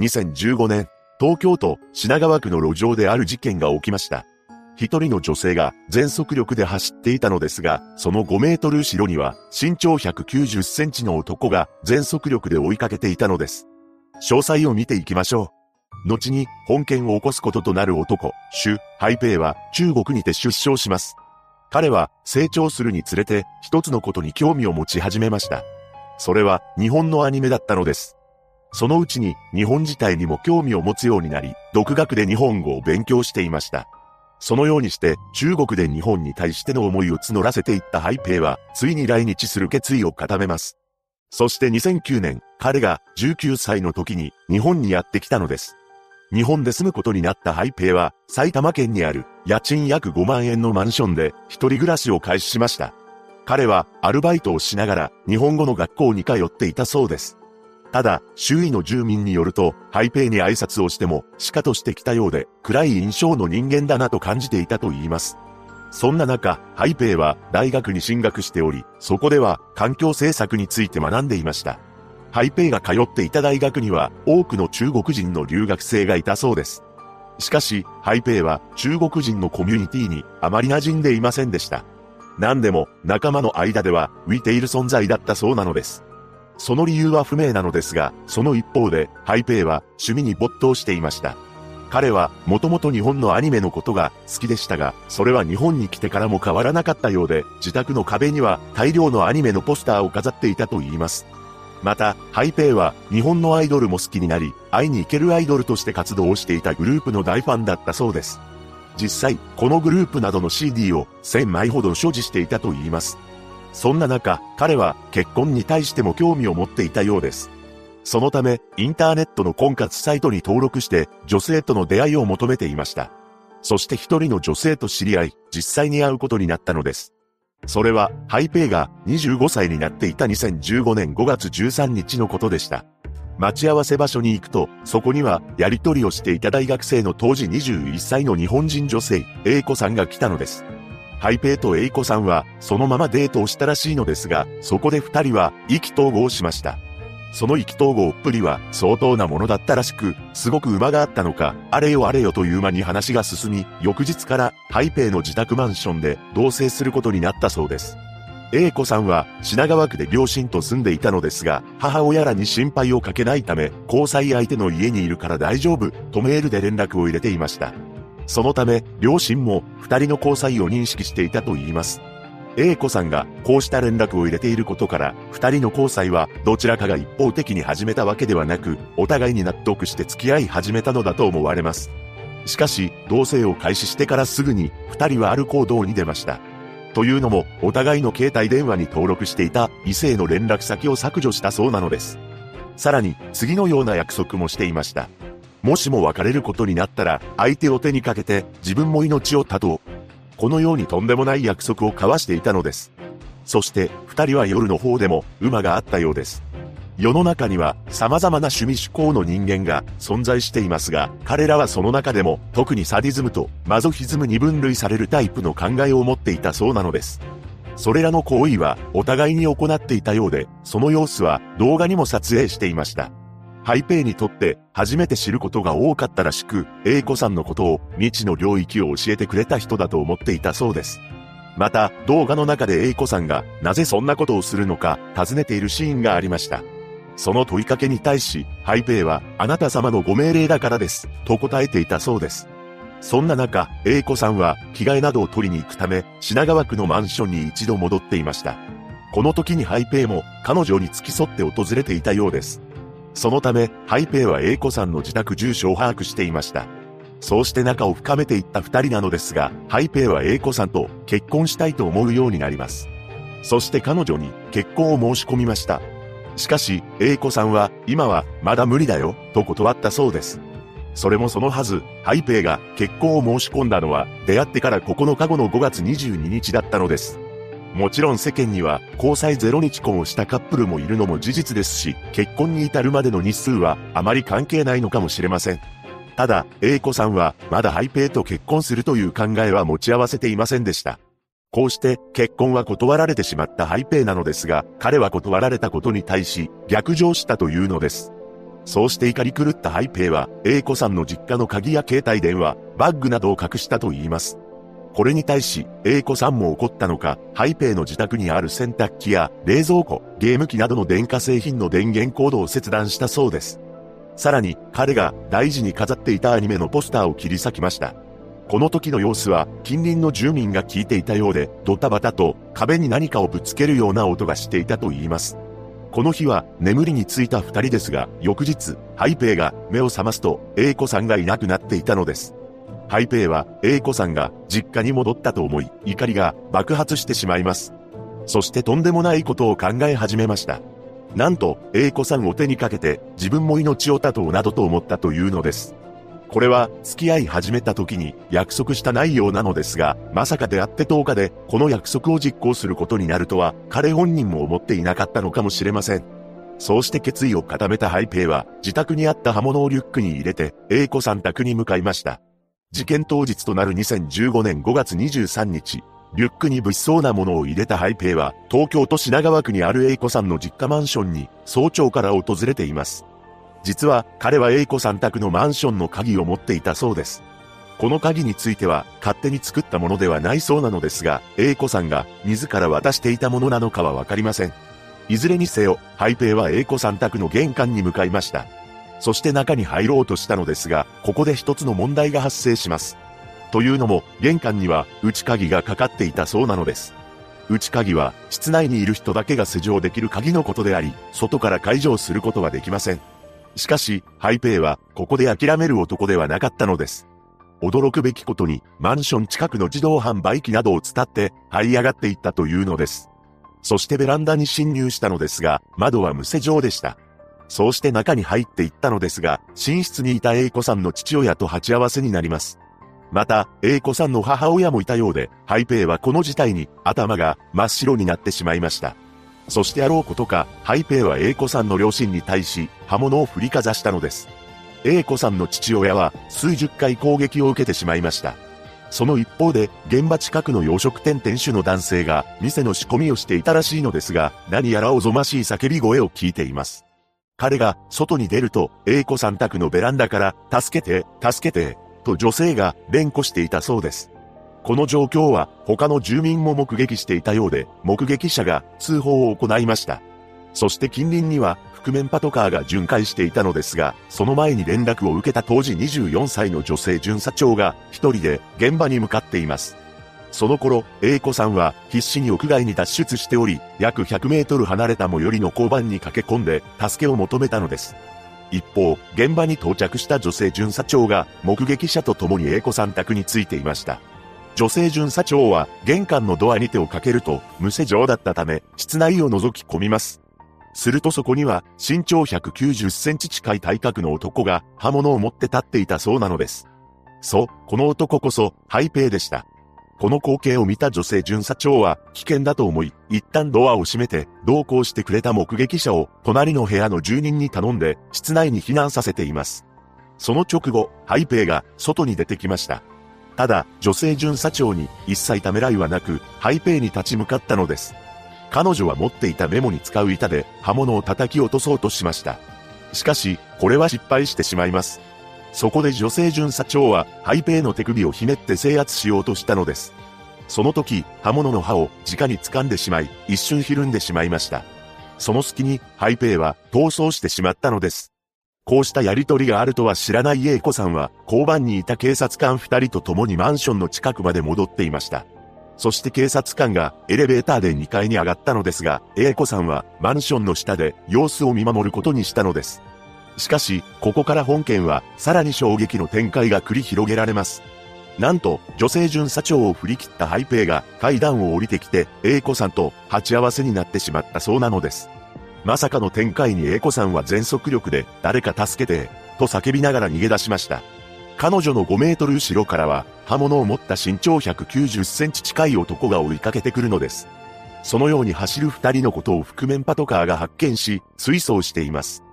2015年、東京都品川区の路上である事件が起きました。一人の女性が全速力で走っていたのですが、その5メートル後ろには身長190センチの男が全速力で追いかけていたのです。詳細を見ていきましょう。後に本件を起こすこととなる男、シュ・ハイペイは中国にて出生します。彼は成長するにつれて一つのことに興味を持ち始めました。それは日本のアニメだったのです。そのうちに日本自体にも興味を持つようになり、独学で日本語を勉強していました。そのようにして中国で日本に対しての思いを募らせていったハイペイは、ついに来日する決意を固めます。そして2009年、彼が19歳の時に日本にやってきたのです。日本で住むことになったハイペイは、埼玉県にある家賃約5万円のマンションで一人暮らしを開始しました。彼はアルバイトをしながら日本語の学校に通っていたそうです。ただ、周囲の住民によると、ハイペイに挨拶をしても、しかとしてきたようで、暗い印象の人間だなと感じていたと言います。そんな中、ハイペイは大学に進学しており、そこでは環境政策について学んでいました。ハイペイが通っていた大学には多くの中国人の留学生がいたそうです。しかし、ハイペイは中国人のコミュニティにあまり馴染んでいませんでした。何でも仲間の間では浮いている存在だったそうなのです。その理由は不明なのですが、その一方で、ハイペイは趣味に没頭していました。彼はもともと日本のアニメのことが好きでしたが、それは日本に来てからも変わらなかったようで、自宅の壁には大量のアニメのポスターを飾っていたと言います。また、ハイペイは日本のアイドルも好きになり、会いに行けるアイドルとして活動をしていたグループの大ファンだったそうです。実際、このグループなどの CD を1000枚ほど所持していたと言います。そんな中、彼は結婚に対しても興味を持っていたようです。そのため、インターネットの婚活サイトに登録して、女性との出会いを求めていました。そして一人の女性と知り合い、実際に会うことになったのです。それは、ハイペイが25歳になっていた2015年5月13日のことでした。待ち合わせ場所に行くと、そこには、やりとりをしていた大学生の当時21歳の日本人女性、A 子さんが来たのです。ハイペイと A 子さんは、そのままデートをしたらしいのですが、そこで二人は意気投合しました。その意気投合っぷりは相当なものだったらしく、すごく馬があったのか、あれよあれよという間に話が進み、翌日からハイペイの自宅マンションで同棲することになったそうです。A 子さんは品川区で両親と住んでいたのですが、母親らに心配をかけないため、交際相手の家にいるから大丈夫、とメールで連絡を入れていました。そのため、両親も二人の交際を認識していたと言います。A 子さんがこうした連絡を入れていることから、二人の交際はどちらかが一方的に始めたわけではなく、お互いに納得して付き合い始めたのだと思われます。しかし、同棲を開始してからすぐに、二人はある行動に出ました。というのも、お互いの携帯電話に登録していた異性の連絡先を削除したそうなのです。さらに、次のような約束もしていました。もしも別れることになったら、相手を手にかけて、自分も命を絶とう。このようにとんでもない約束を交わしていたのです。そして、二人は夜の方でも、馬があったようです。世の中には様々な趣味趣向の人間が存在していますが、彼らはその中でも特にサディズムとマゾヒズムに分類されるタイプの考えを持っていたそうなのです。それらの行為はお互いに行っていたようで、その様子は動画にも撮影していました。ハイペイにとって初めて知ることが多かったらしく、 A 子さんのことを未知の領域を教えてくれた人だと思っていたそうです。また、動画の中で A 子さんがなぜそんなことをするのか尋ねているシーンがありました。その問いかけに対し、ハイペイはあなた様のご命令だからです、と答えていたそうです。そんな中、 A 子さんは着替えなどを取りに行くため、品川区のマンションに一度戻っていました。この時にハイペイも彼女に付き添って訪れていたようです。そのため、ハイペイは A 子さんの自宅住所を把握していました。そうして仲を深めていった二人なのですが、ハイペイは A 子さんと結婚したいと思うようになります。そして彼女に結婚を申し込みました。しかし、A 子さんは、今はまだ無理だよ、と断ったそうです。それもそのはず、ハイペイが結婚を申し込んだのは、出会ってから9日後の5月22日だったのです。もちろん世間には交際0日婚をしたカップルもいるのも事実ですし、結婚に至るまでの日数はあまり関係ないのかもしれません。ただ、A 子さんはまだハイペイと結婚するという考えは持ち合わせていませんでした。こうして結婚は断られてしまったハイペイなのですが、彼は断られたことに対し逆上したというのです。そうして怒り狂ったハイペイは、A 子さんの実家の鍵や携帯電話、バッグなどを隠したと言います。これに対し、A 子さんも怒ったのか、ハイペイの自宅にある洗濯機や冷蔵庫、ゲーム機などの電化製品の電源コードを切断したそうです。さらに、彼が大事に飾っていたアニメのポスターを切り裂きました。この時の様子は、近隣の住民が聞いていたようで、ドタバタと壁に何かをぶつけるような音がしていたと言います。この日は眠りについた二人ですが、翌日、ハイペイが目を覚ますと、 A 子さんがいなくなっていたのです。ハイペイは、 A 子さんが実家に戻ったと思い、怒りが爆発してしまいます。そしてとんでもないことを考え始めました。なんと、 A 子さんを手にかけて、自分も命を絶とうなどと思ったというのです。これは付き合い始めた時に約束した内容なのですが、まさか出会って10日でこの約束を実行することになるとは彼本人も思っていなかったのかもしれません。そうして決意を固めたハイペイは自宅にあった刃物をリュックに入れて A 子さん宅に向かいました。事件当日となる2015年5月23日、リュックに物騒なものを入れたハイペイは東京都品川区にある A 子さんの実家マンションに早朝から訪れています。実は彼は A 子さん宅のマンションの鍵を持っていたそうです。この鍵については勝手に作ったものではないそうなのですが、A 子さんが自ら渡していたものなのかはわかりません。いずれにせよ、ハイペイは A 子さん宅の玄関に向かいました。そして中に入ろうとしたのですが、ここで一つの問題が発生します。というのも、玄関には内鍵がかかっていたそうなのです。内鍵は室内にいる人だけが施錠できる鍵のことであり、外から解錠することはできません。しかし、ハイペイは、ここで諦める男ではなかったのです。驚くべきことに、マンション近くの自動販売機などを伝って、這い上がっていったというのです。そしてベランダに侵入したのですが、窓は無施錠でした。そうして中に入っていったのですが、寝室にいた A 子さんの父親と鉢合わせになります。また、A 子さんの母親もいたようで、ハイペイはこの事態に頭が真っ白になってしまいました。そしてあろうことか、ハイペイは A 子さんの両親に対し、刃物を振りかざしたのです。A 子さんの父親は、数十回攻撃を受けてしまいました。その一方で、現場近くの洋食店店主の男性が、店の仕込みをしていたらしいのですが、何やらおぞましい叫び声を聞いています。彼が、外に出ると、A 子さん宅のベランダから、助けて、助けて、と女性が連呼していたそうです。この状況は他の住民も目撃していたようで、目撃者が通報を行いました。そして近隣には覆面パトカーが巡回していたのですが、その前に連絡を受けた当時24歳の女性巡査長が一人で現場に向かっています。その頃、A 子さんは必死に屋外に脱出しており、約100メートル離れた最寄りの交番に駆け込んで助けを求めたのです。一方、現場に到着した女性巡査長が目撃者と共に A 子さん宅についていました。女性巡査長は玄関のドアに手をかけると無施錠だったため室内を覗き込みます。するとそこには身長190センチ近い体格の男が刃物を持って立っていたそうなのです。そう、この男こそハイペイでした。この光景を見た女性巡査長は危険だと思い、一旦ドアを閉めて同行してくれた目撃者を隣の部屋の住人に頼んで室内に避難させています。その直後、ハイペイが外に出てきました。ただ、女性巡査長に一切ためらいはなく、ハイペイに立ち向かったのです。彼女は持っていたメモに使う板で刃物を叩き落とそうとしました。しかし、これは失敗してしまいます。そこで女性巡査長は、ハイペイの手首をひねって制圧しようとしたのです。その時、刃物の刃を直に掴んでしまい、一瞬ひるんでしまいました。その隙に、ハイペイは逃走してしまったのです。こうしたやりとりがあるとは知らない A 子さんは、交番にいた警察官二人と共にマンションの近くまで戻っていました。そして警察官がエレベーターで2階に上がったのですが、A 子さんはマンションの下で様子を見守ることにしたのです。しかし、ここから本件はさらに衝撃の展開が繰り広げられます。なんと、女性巡査長を振り切ったハイペイが階段を降りてきて、A 子さんと鉢合わせになってしまったそうなのです。まさかの展開に A 子さんは全速力で、誰か助けて、と叫びながら逃げ出しました。彼女の5メートル後ろからは、刃物を持った身長190センチ近い男が追いかけてくるのです。そのように走る二人のことを覆面パトカーが発見し、追走しています。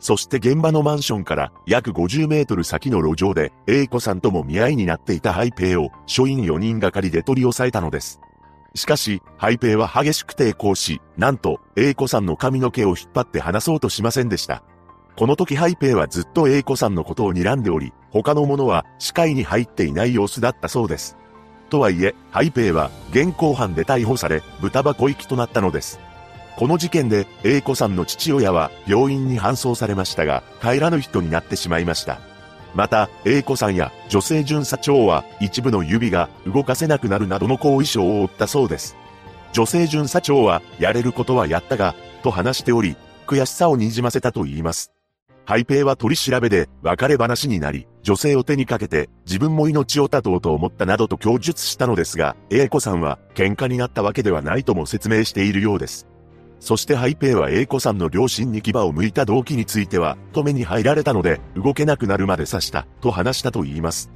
そして現場のマンションから約50メートル先の路上で、A 子さんとも見合いになっていたハイペイを、署員4人がかりで取り押さえたのです。しかし、ハイペイは激しく抵抗し、なんと、A 子さんの髪の毛を引っ張って離そうとしませんでした。この時ハイペイはずっと A 子さんのことを睨んでおり、他の者は視界に入っていない様子だったそうです。とはいえ、ハイペイは現行犯で逮捕され、豚箱行きとなったのです。この事件で、A 子さんの父親は病院に搬送されましたが、帰らぬ人になってしまいました。また、A 子さんや女性巡査長は一部の指が動かせなくなるなどの後遺症を負ったそうです。女性巡査長は、やれることはやったが、と話しており、悔しさをにじませたと言います。ハイペイは取り調べで別れ話になり、女性を手にかけて自分も命を絶とうと思ったなどと供述したのですが、A 子さんは喧嘩になったわけではないとも説明しているようです。そしてハイペイは A 子さんの両親に牙を向いた動機については、止めに入られたので、動けなくなるまで刺した、と話したと言います。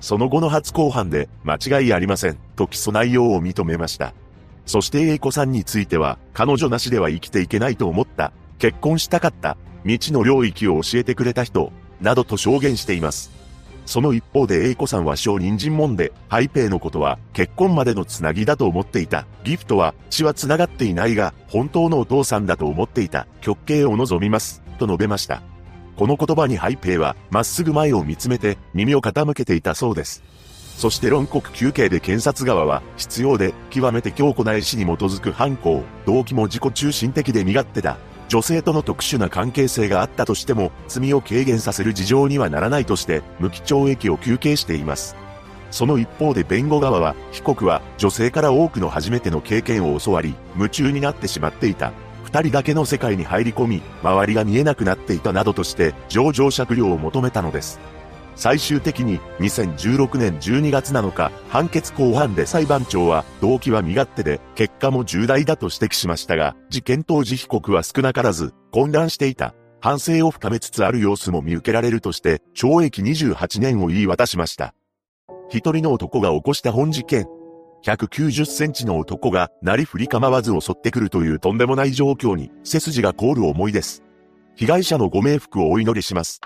その後の初公判で、間違いありません、と起訴内容を認めました。そして A 子さんについては、彼女なしでは生きていけないと思った、結婚したかった、未知の領域を教えてくれた人、などと証言しています。その一方で A 子さんは小人参門で、ハイペイのことは結婚までのつなぎだと思っていた。ギフトは血は繋がっていないが、本当のお父さんだと思っていた。極刑を望みます。と述べました。この言葉にハイペイは、まっすぐ前を見つめて、耳を傾けていたそうです。そして論告休刑で検察側は、必要で、極めて強固な意志に基づく犯行、動機も自己中心的で身勝手だ。女性との特殊な関係性があったとしても、罪を軽減させる事情にはならないとして、無期懲役を求刑しています。その一方で弁護側は、被告は女性から多くの初めての経験を教わり、夢中になってしまっていた。二人だけの世界に入り込み、周りが見えなくなっていたなどとして、情状酌量を求めたのです。最終的に2016年12月7日、判決公判で裁判長は動機は身勝手で結果も重大だと指摘しましたが、事件当時被告は少なからず混乱していた。反省を深めつつある様子も見受けられるとして、懲役28年を言い渡しました。一人の男が起こした本事件。190センチの男がなりふり構わず襲ってくるというとんでもない状況に背筋が凍る思いです。被害者のご冥福をお祈りします。